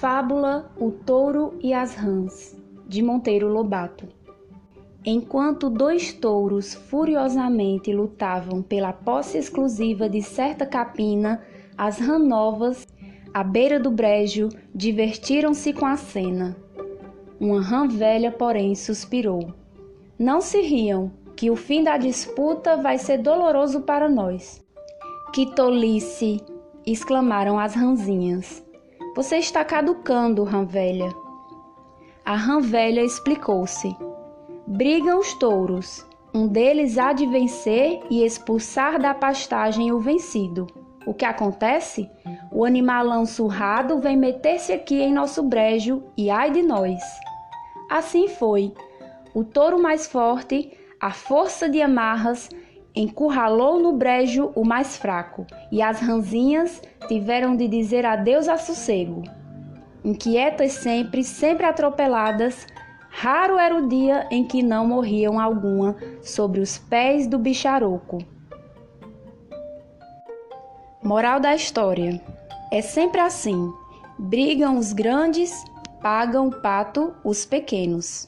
Fábula O Touro e as Rãs, de Monteiro Lobato. Enquanto dois touros furiosamente lutavam pela posse exclusiva de certa capina, as rãs novas, à beira do brejo, divertiram-se com a cena. Uma rã velha, porém, suspirou. Não se riam, que o fim da disputa vai ser doloroso para nós. Que tolice! exclamaram as ranzinhas. Você está caducando, rã velha. A rã velha explicou-se. Brigam os touros. Um deles há de vencer e expulsar da pastagem o vencido. O que acontece? O animalão surrado vem meter-se aqui em nosso brejo e ai de nós. Assim foi. O touro mais forte, a força de amarras, encurralou no brejo o mais fraco, e as ranzinhas tiveram de dizer adeus a sossego. Inquietas sempre, sempre atropeladas, raro era o dia em que não morriam alguma sobre os pés do bicharoco. Moral da história: é sempre assim: brigam os grandes, pagam o pato os pequenos.